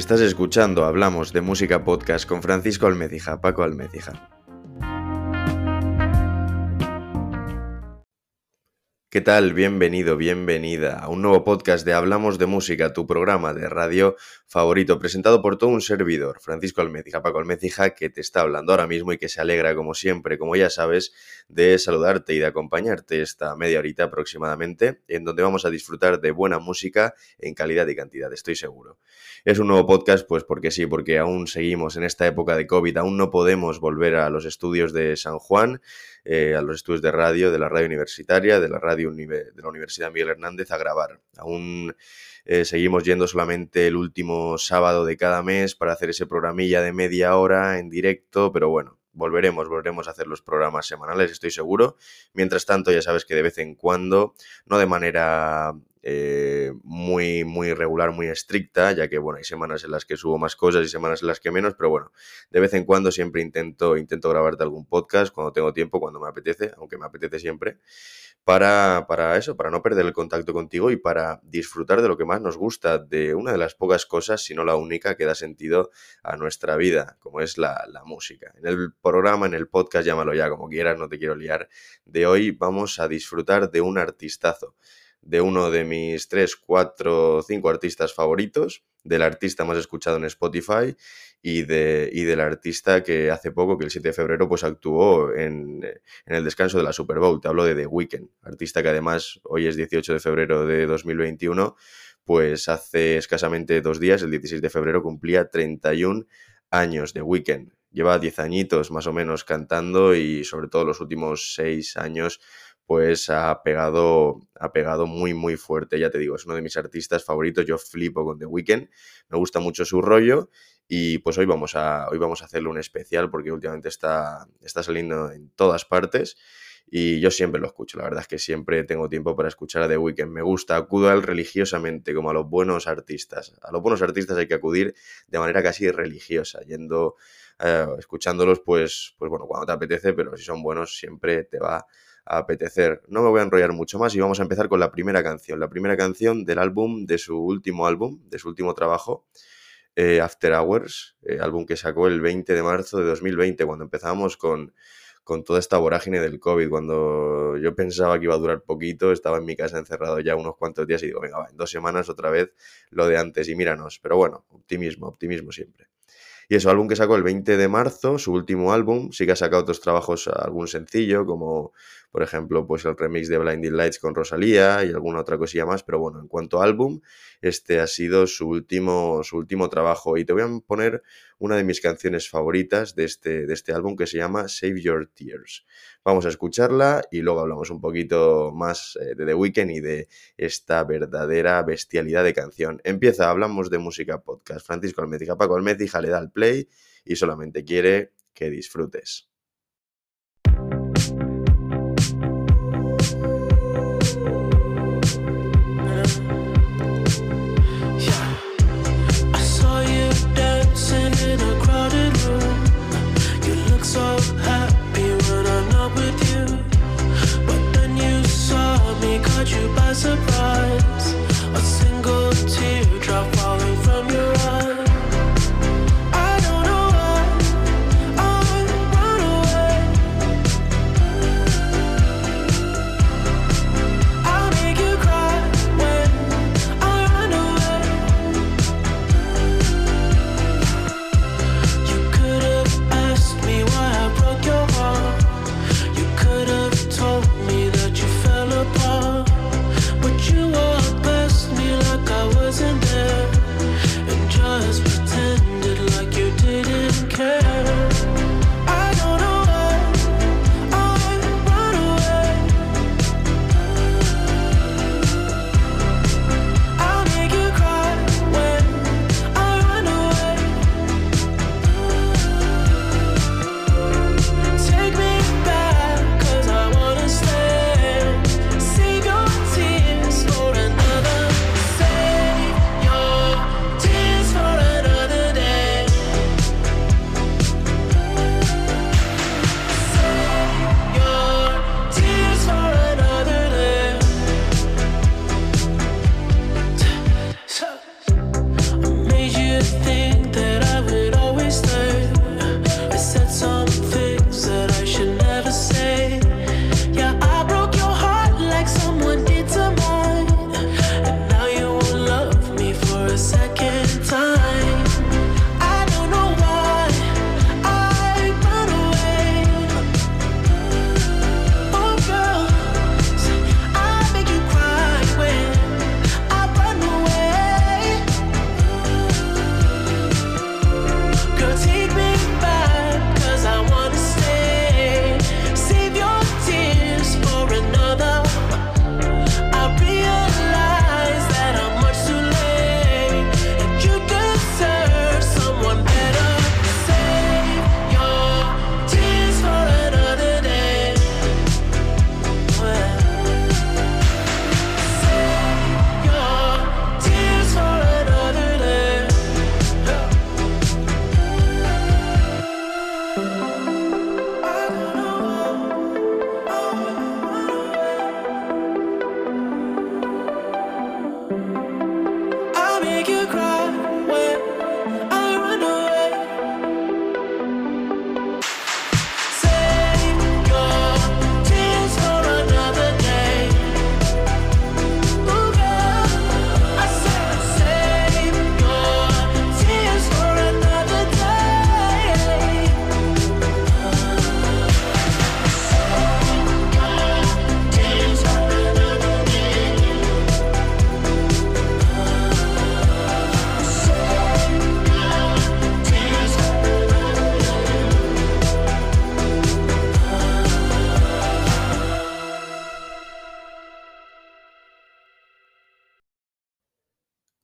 Estás escuchando Hablamos de Música Podcast con Francisco Almecija, Paco Almecija. ¿Qué tal? Bienvenido, bienvenida a un nuevo podcast de Hablamos de Música, tu programa de radio favorito, presentado por todo un servidor, Francisco Almecija, Paco Almecija, que te está hablando ahora mismo y que se alegra, como siempre, como ya sabes, de saludarte y de acompañarte esta media horita aproximadamente, en donde vamos a disfrutar de buena música en calidad y cantidad, estoy seguro. Es un nuevo podcast, pues porque sí, porque aún seguimos en esta época de COVID, aún no podemos volver a los estudios de San Juan, eh, a los estudios de radio, de la radio universitaria, de la radio de la Universidad Miguel Hernández a grabar. Aún eh, seguimos yendo solamente el último sábado de cada mes para hacer ese programilla de media hora en directo, pero bueno, volveremos, volveremos a hacer los programas semanales, estoy seguro. Mientras tanto, ya sabes que de vez en cuando, no de manera eh, muy, muy regular, muy estricta, ya que bueno, hay semanas en las que subo más cosas y semanas en las que menos, pero bueno, de vez en cuando siempre intento, intento grabarte algún podcast cuando tengo tiempo, cuando me apetece, aunque me apetece siempre, para, para eso, para no perder el contacto contigo y para disfrutar de lo que más nos gusta, de una de las pocas cosas, si no la única, que da sentido a nuestra vida, como es la, la música. En el programa, en el podcast, llámalo ya como quieras, no te quiero liar, de hoy vamos a disfrutar de un artistazo de uno de mis 3, 4, 5 artistas favoritos, del artista más escuchado en Spotify y, de, y del artista que hace poco, que el 7 de febrero, pues actuó en, en, el descanso de la Super Bowl. Te hablo de The Weeknd, artista que además hoy es 18 de febrero de 2021, pues hace escasamente dos días, el 16 de febrero, cumplía 31 años de Weeknd. Lleva 10 añitos más o menos cantando y sobre todo los últimos 6 años pues ha pegado, ha pegado muy, muy fuerte. Ya te digo, es uno de mis artistas favoritos. Yo flipo con The Weeknd. Me gusta mucho su rollo. Y pues hoy vamos a, hoy vamos a hacerle un especial porque últimamente está, está saliendo en todas partes. Y yo siempre lo escucho. La verdad es que siempre tengo tiempo para escuchar a The Weeknd. Me gusta, acudo a él religiosamente, como a los buenos artistas. A los buenos artistas hay que acudir de manera casi religiosa, yendo, eh, escuchándolos, pues, pues bueno, cuando te apetece, pero si son buenos, siempre te va apetecer. No me voy a enrollar mucho más y vamos a empezar con la primera canción. La primera canción del álbum, de su último álbum, de su último trabajo, eh, After Hours, eh, álbum que sacó el 20 de marzo de 2020, cuando empezábamos con, con toda esta vorágine del COVID, cuando yo pensaba que iba a durar poquito, estaba en mi casa encerrado ya unos cuantos días y digo, venga, va, en dos semanas otra vez lo de antes y míranos. Pero bueno, optimismo, optimismo siempre. Y eso, álbum que sacó el 20 de marzo, su último álbum, sí que ha sacado otros trabajos, algún sencillo, como por ejemplo, pues el remix de Blinding Lights con Rosalía y alguna otra cosilla más, pero bueno, en cuanto a álbum, este ha sido su último, su último trabajo y te voy a poner una de mis canciones favoritas de este, de este álbum que se llama Save Your Tears. Vamos a escucharla y luego hablamos un poquito más eh, de The Weeknd y de esta verdadera bestialidad de canción. Empieza, hablamos de música podcast. Francisco Almecija, Paco Almecija le da al play y solamente quiere que disfrutes.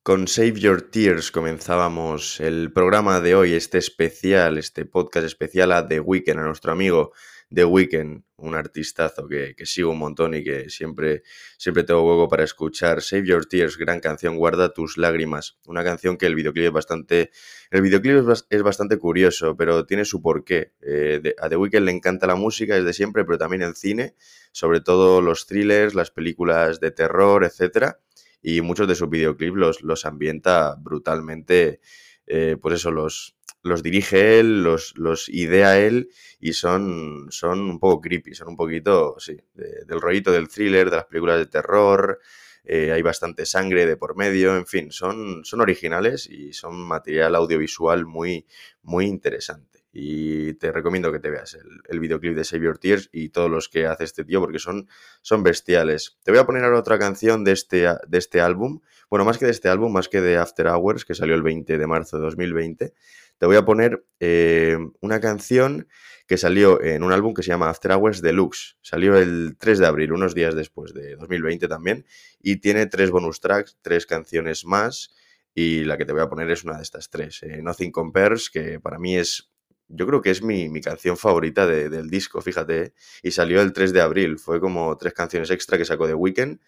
Con Save Your Tears comenzábamos el programa de hoy, este especial, este podcast especial a The Weeknd, a nuestro amigo The Weeknd, un artistazo que, que, sigo un montón y que siempre, siempre tengo hueco para escuchar. Save Your Tears, gran canción, Guarda tus lágrimas. Una canción que el videoclip es bastante. El videoclip es, bastante curioso, pero tiene su porqué. Eh, a The Weeknd le encanta la música desde siempre, pero también el cine, sobre todo los thrillers, las películas de terror, etcétera y muchos de sus videoclips los, los ambienta brutalmente, eh, pues eso, los, los dirige él, los, los idea él y son, son un poco creepy, son un poquito, sí, del rollito del thriller, de las películas de terror, eh, hay bastante sangre de por medio, en fin, son, son originales y son material audiovisual muy, muy interesante y te recomiendo que te veas el, videoclip de Save Your Tears y todos los que hace este tío porque son, son bestiales. Te voy a poner ahora otra canción de este, de este álbum, bueno, más que de este álbum, más que de After Hours, que salió el 20 de marzo de 2020, te voy a poner eh, una canción que salió en un álbum que se llama After Hours Deluxe. Salió el 3 de abril, unos días después de 2020 también, y tiene tres bonus tracks, tres canciones más. Y la que te voy a poner es una de estas tres, eh, Nothing Compares, que para mí es yo creo que es mi, canción favorita del disco, fíjate. Y salió el 3 de abril. Fue como tres canciones extra que sacó de Weekend.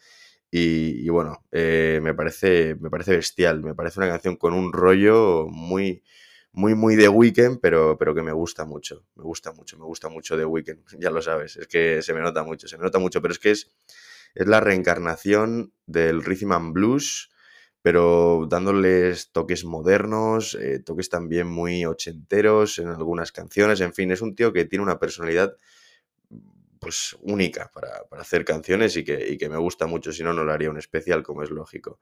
Y, bueno, eh, me, parece, me parece bestial. Me parece una canción con un rollo muy, muy, muy de Weekend, pero, pero que me gusta mucho. Me gusta mucho, me gusta mucho de Weekend. Ya lo sabes, es que se me nota mucho, se me nota mucho. Pero es que es, es la reencarnación del rhythm and blues pero dándoles toques modernos, eh, toques también muy ochenteros en algunas canciones, en fin, es un tío que tiene una personalidad pues única para, hacer canciones y que, que, me gusta mucho, si no, no lo haría un especial, como es lógico.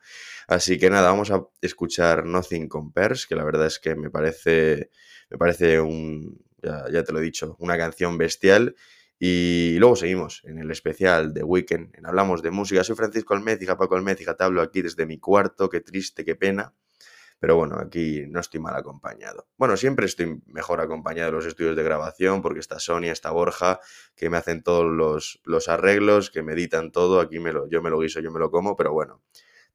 Así que nada, vamos a escuchar Nothing Compares, que la verdad es que me parece, me parece un, ya, ya te lo he dicho, una canción bestial y luego seguimos en el especial de Weekend, en Hablamos de Música. Soy Francisco Almez, hija Paco Almez, te hablo aquí desde mi cuarto, qué triste, qué pena. Pero bueno, aquí no estoy mal acompañado. Bueno, siempre estoy mejor acompañado de los estudios de grabación porque está Sonia, está Borja, que me hacen todos los, los arreglos, que me editan todo. Aquí me lo, yo me lo guiso, yo me lo como, pero bueno,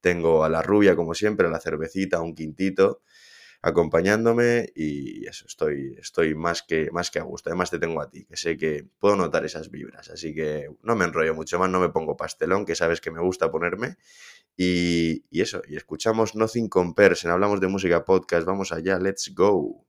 tengo a la rubia como siempre, a la cervecita, un quintito acompañándome y eso, estoy, estoy más, que, más que a gusto. Además te tengo a ti, que sé que puedo notar esas vibras, así que no me enrollo mucho más, no me pongo pastelón, que sabes que me gusta ponerme. Y, eso, y escuchamos Nothing Compares Hablamos de Música Podcast, vamos allá, let's go.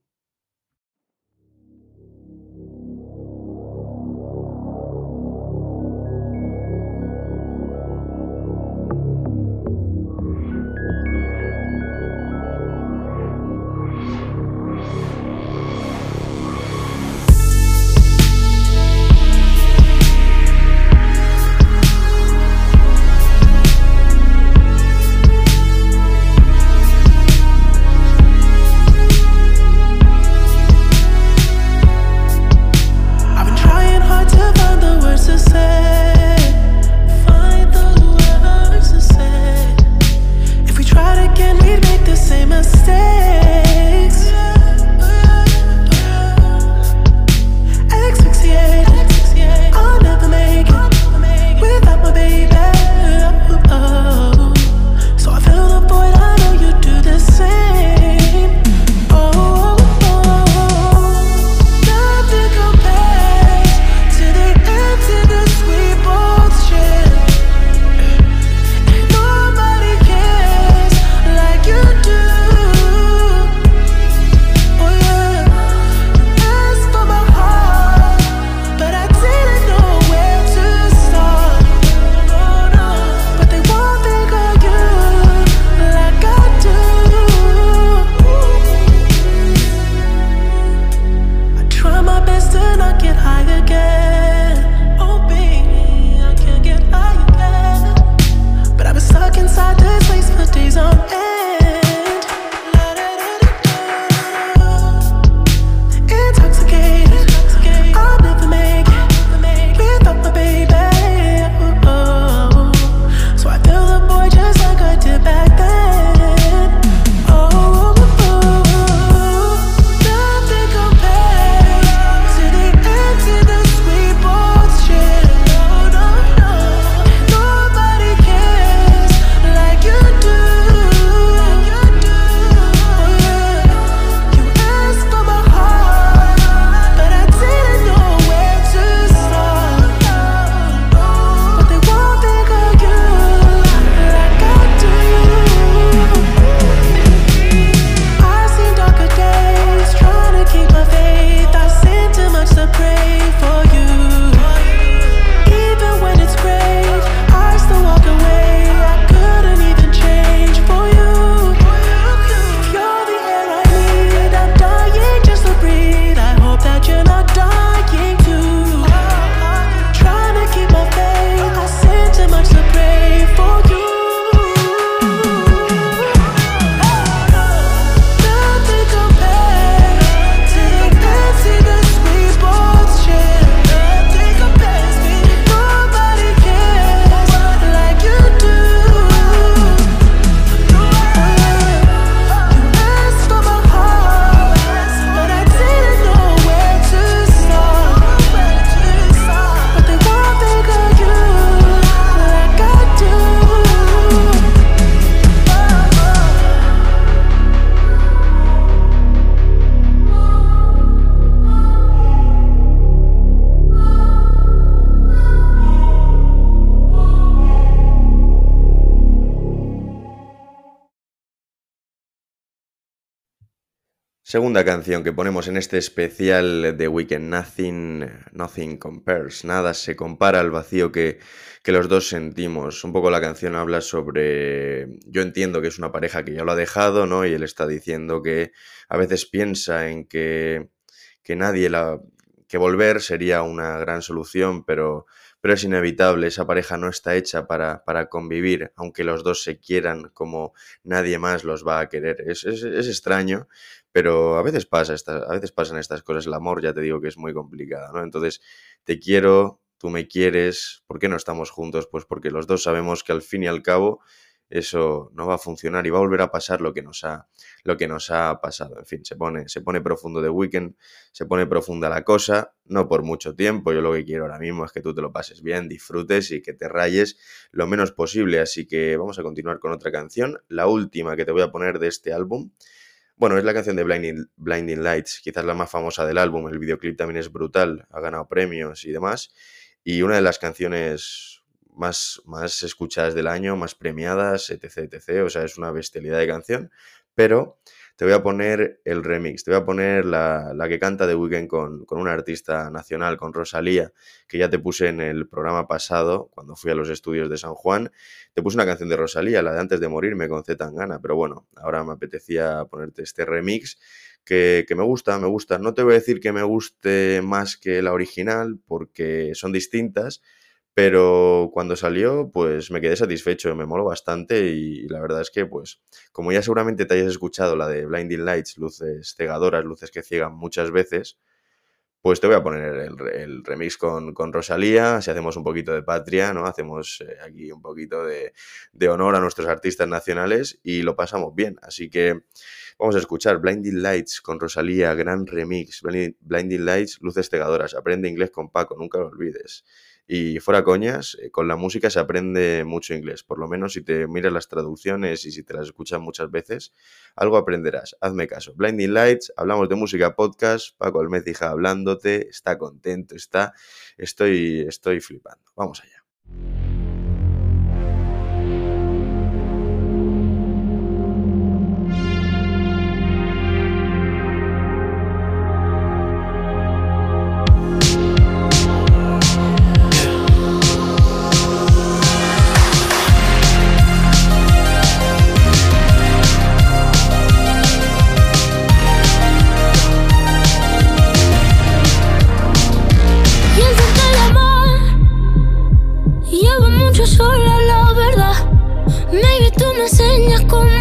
Segunda canción que ponemos en este especial de Weekend, Nothing, Nothing Compares, nada se compara al vacío que, que, los dos sentimos. Un poco la canción habla sobre, yo entiendo que es una pareja que ya lo ha dejado, ¿no? Y él está diciendo que a veces piensa en que, que nadie la, que volver sería una gran solución, pero, pero es inevitable, esa pareja no está hecha para, para, convivir, aunque los dos se quieran como nadie más los va a querer. Es, es, es extraño, pero a veces pasa, a veces pasan estas cosas. El amor, ya te digo que es muy complicado, ¿no? Entonces, te quiero, tú me quieres, ¿por qué no estamos juntos? Pues porque los dos sabemos que al fin y al cabo eso no va a funcionar y va a volver a pasar lo que nos ha, lo que nos ha pasado. En fin, se pone, se pone profundo de weekend, se pone profunda la cosa, no por mucho tiempo. Yo lo que quiero ahora mismo es que tú te lo pases bien, disfrutes y que te rayes lo menos posible. Así que vamos a continuar con otra canción, la última que te voy a poner de este álbum. Bueno, es la canción de Blinding, Lights, quizás la más famosa del álbum. El videoclip también es brutal, ha ganado premios y demás. Y una de las canciones más, más escuchadas del año, más premiadas, etc, etc. O sea, es una bestialidad de canción. Pero te voy a poner el remix, te voy a poner la, la que canta de Weekend con, con, una artista nacional, con Rosalía, que ya te puse en el programa pasado, cuando fui a los estudios de San Juan. Te puse una canción de Rosalía, la de Antes de Morirme, con Z Tangana, pero bueno, ahora me apetecía ponerte este remix. Que, que me gusta, me gusta. No te voy a decir que me guste más que la original, porque son distintas, pero cuando salió, pues me quedé satisfecho, me moló bastante y la verdad es que, pues, como ya seguramente te hayas escuchado la de Blinding Lights, luces cegadoras, luces que ciegan muchas veces, pues te voy a poner el, el remix con, con, Rosalía, si hacemos un poquito de patria, ¿no? Hacemos eh, aquí un poquito de, de, honor a nuestros artistas nacionales y lo pasamos bien. Así que vamos a escuchar Blinding Lights con Rosalía, gran remix. Blinding Lights, luces cegadoras. Aprende inglés con Paco, nunca lo olvides. Y fuera coñas, eh, con la música se aprende mucho inglés, por lo menos si te miras las traducciones y si te las escuchas muchas veces, algo aprenderás. Hazme caso. Blinding Lights, hablamos de música podcast, Paco Almecija hablándote, está contento, está, estoy, estoy flipando. Vamos allá. sola la verdad. Maybe tú me enseñas cómo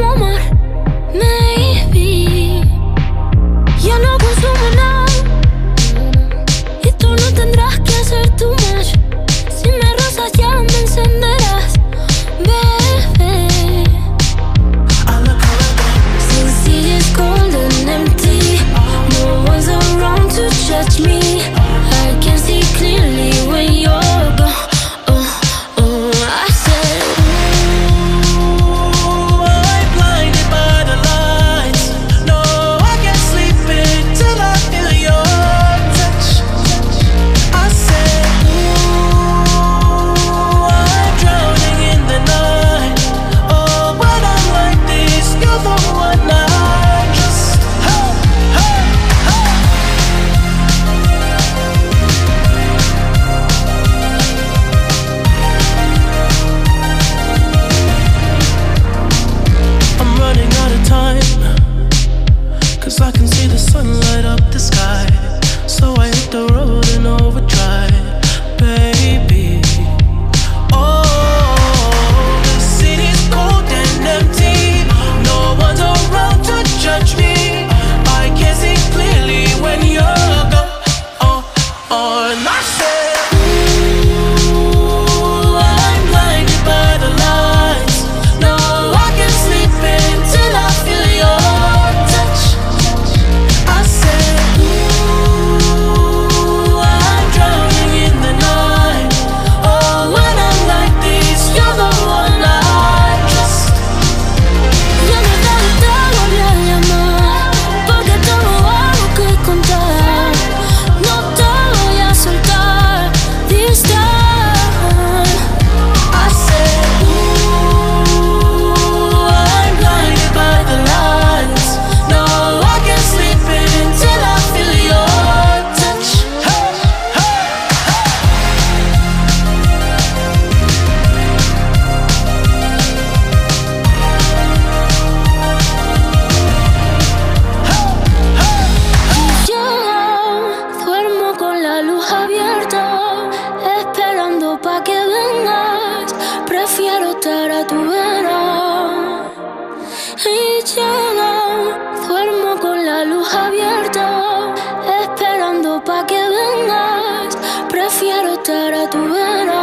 Duermo con la luz abierta, esperando pa' que vengas. Prefiero estar a tu vera.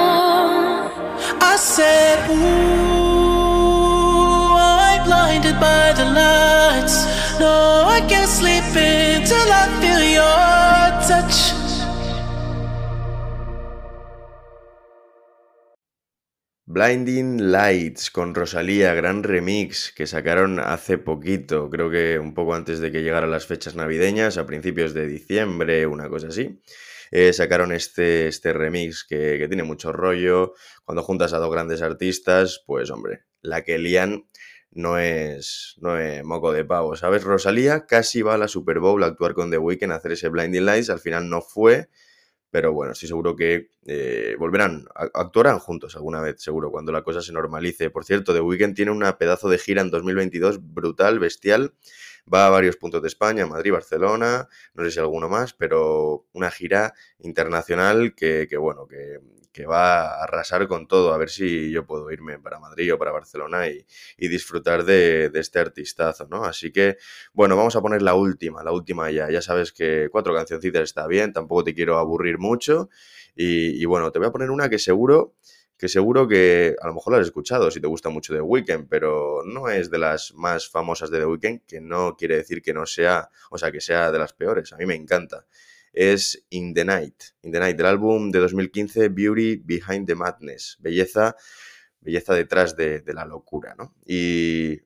I said, Blinding Lights con Rosalía, gran remix que sacaron hace poquito, creo que un poco antes de que llegaran las fechas navideñas, a principios de diciembre, una cosa así. Eh, sacaron este, este remix que, que, tiene mucho rollo. Cuando juntas a dos grandes artistas, pues hombre, la que lían no es, no es moco de pavo, ¿sabes? Rosalía casi va a la Super Bowl a actuar con The Weeknd a hacer ese Blinding Lights, al final no fue pero bueno, estoy seguro que eh, volverán, actuarán juntos alguna vez, seguro, cuando la cosa se normalice. Por cierto, The Weeknd tiene una pedazo de gira en 2022 brutal, bestial. Va a varios puntos de España, Madrid, Barcelona, no sé si alguno más, pero una gira internacional que, que bueno, que, va a arrasar con todo. A ver si yo puedo irme para Madrid o para Barcelona y, disfrutar de, de, este artistazo, ¿no? Así que, bueno, vamos a poner la última, la última ya. Ya sabes que cuatro cancioncitas está bien, tampoco te quiero aburrir mucho. Y, y bueno, te voy a poner una que seguro que seguro que a lo mejor la has escuchado si te gusta mucho The Weeknd, pero no es de las más famosas de The Weeknd, que no quiere decir que no sea, o sea, que sea de las peores. A mí me encanta es In the Night. In the Night, del álbum de 2015 Beauty Behind the Madness. Belleza, belleza detrás de, de la locura, ¿no? Y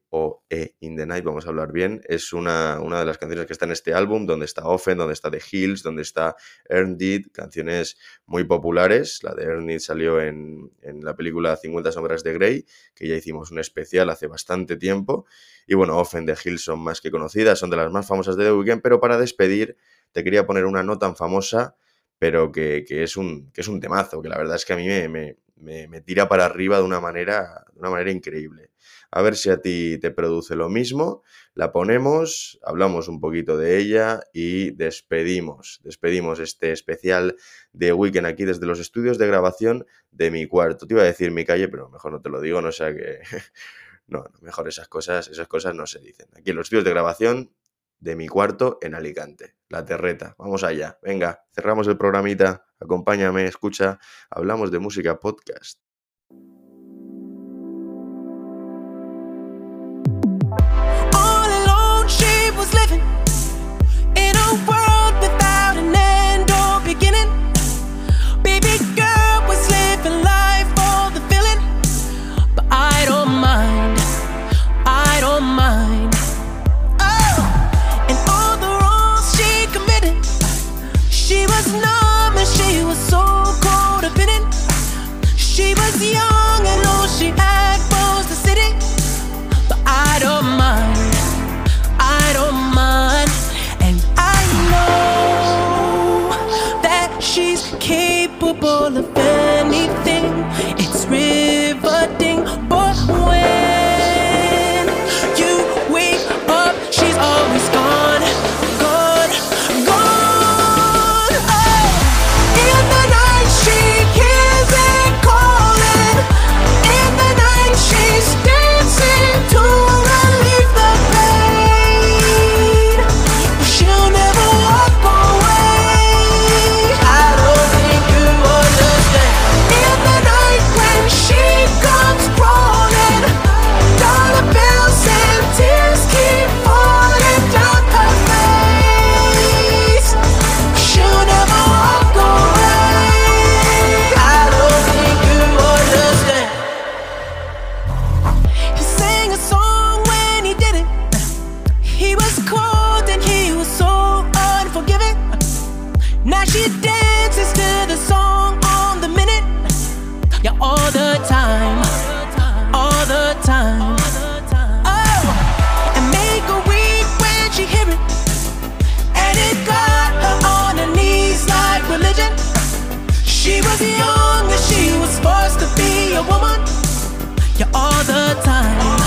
Night, vamos a hablar bien, es una, una, de las canciones que está en este álbum, donde está Often, donde está The Hills, donde está Earned It, canciones muy populares. La de Earned It salió en, en, la película 50 sombras de Grey, que ya hicimos un especial hace bastante tiempo. Y bueno, Often, The Hills son más que conocidas, son de las más famosas de The Weeknd, pero para despedir te quería poner una no tan famosa, pero que, que, es, un, que es un temazo, que la verdad es que a mí me, me, me, me, tira para arriba de una, manera, de una manera increíble. A ver si a ti te produce lo mismo. La ponemos, hablamos un poquito de ella y despedimos. Despedimos este especial de Weekend aquí desde los estudios de grabación de mi cuarto. Te iba a decir mi calle, pero mejor no te lo digo, no sea que... No, mejor esas cosas, esas cosas no se dicen. Aquí en los estudios de grabación de mi cuarto en Alicante, La Terreta. Vamos allá. Venga, cerramos el programita. Acompáñame, escucha. Hablamos de música podcast. Living capable of anything. Now she dances to the song on the minute. Yeah, all the time. All the time. Oh, and make a week when she hear it. And it got her on her knees like religion. She was young and she was forced to be a woman. Yeah, all the time,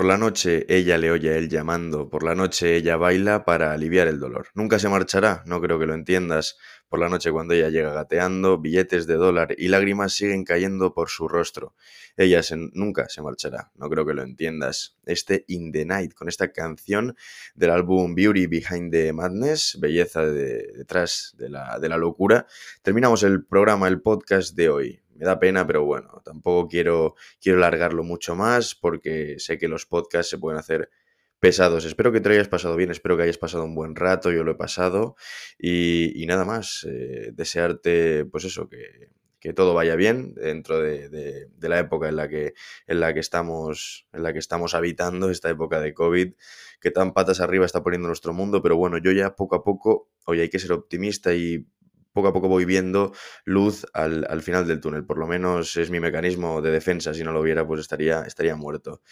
Por la noche ella le oye a él llamando, por la noche ella baila para aliviar el dolor. Nunca se marchará, no creo que lo entiendas. Por la noche cuando ella llega gateando, billetes de dólar y lágrimas siguen cayendo por su rostro. Ella nunca se marchará, no creo que lo entiendas. Este In the Night, con esta canción del álbum Beauty Behind the Madness, belleza detrás de la, de la locura, terminamos el programa, el podcast de hoy me da pena, pero bueno, tampoco quiero, quiero largarlo mucho más porque sé que los podcasts se pueden hacer pesados. Espero que te hayas pasado bien, espero que hayas pasado un buen rato, yo lo he pasado y, nada más, eh, desearte pues eso, que, todo vaya bien dentro de, la época en la, que, en, la que estamos, en la que estamos habitando, esta época de COVID, que tan patas arriba está poniendo nuestro mundo, pero bueno, yo ya poco a poco, hoy hay que ser optimista y poco a poco voy viendo luz al, final del túnel. Por lo menos es mi mecanismo de defensa. Si no lo hubiera, pues estaría, estaría muerto.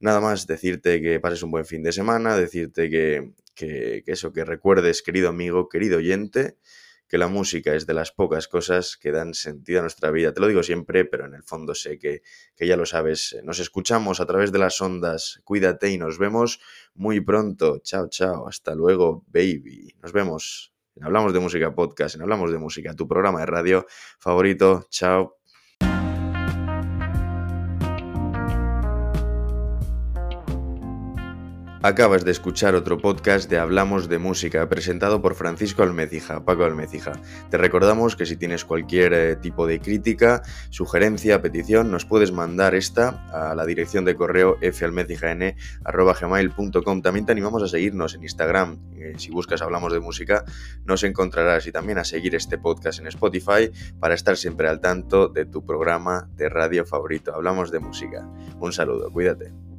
Nada más, decirte que pases un buen fin de semana, decirte que, que, eso, que recuerdes, querido amigo, querido oyente, que la música es de las pocas cosas que dan sentido a nuestra vida. Te lo digo siempre, pero en el fondo sé que, que ya lo sabes. Nos escuchamos a través de las ondas. Cuídate y nos vemos muy pronto. Chao, chao. Hasta luego, baby. Nos vemos. Hablamos de Música Podcast, en Hablamos de Música, tu programa de radio favorito. Chao. Acabas de escuchar otro podcast de Hablamos de Música, presentado por Francisco Almecija, Paco Almecija. Te recordamos que si tienes cualquier eh, tipo de crítica, sugerencia, petición, nos puedes mandar esta a la dirección de correo falmecijn.gmail.com. También te animamos a seguirnos en Instagram. Eh, si buscas Hablamos de Música, nos encontrarás y también a seguir este podcast en Spotify para estar siempre al tanto de tu programa de radio favorito. Hablamos de Música. Un saludo, cuídate.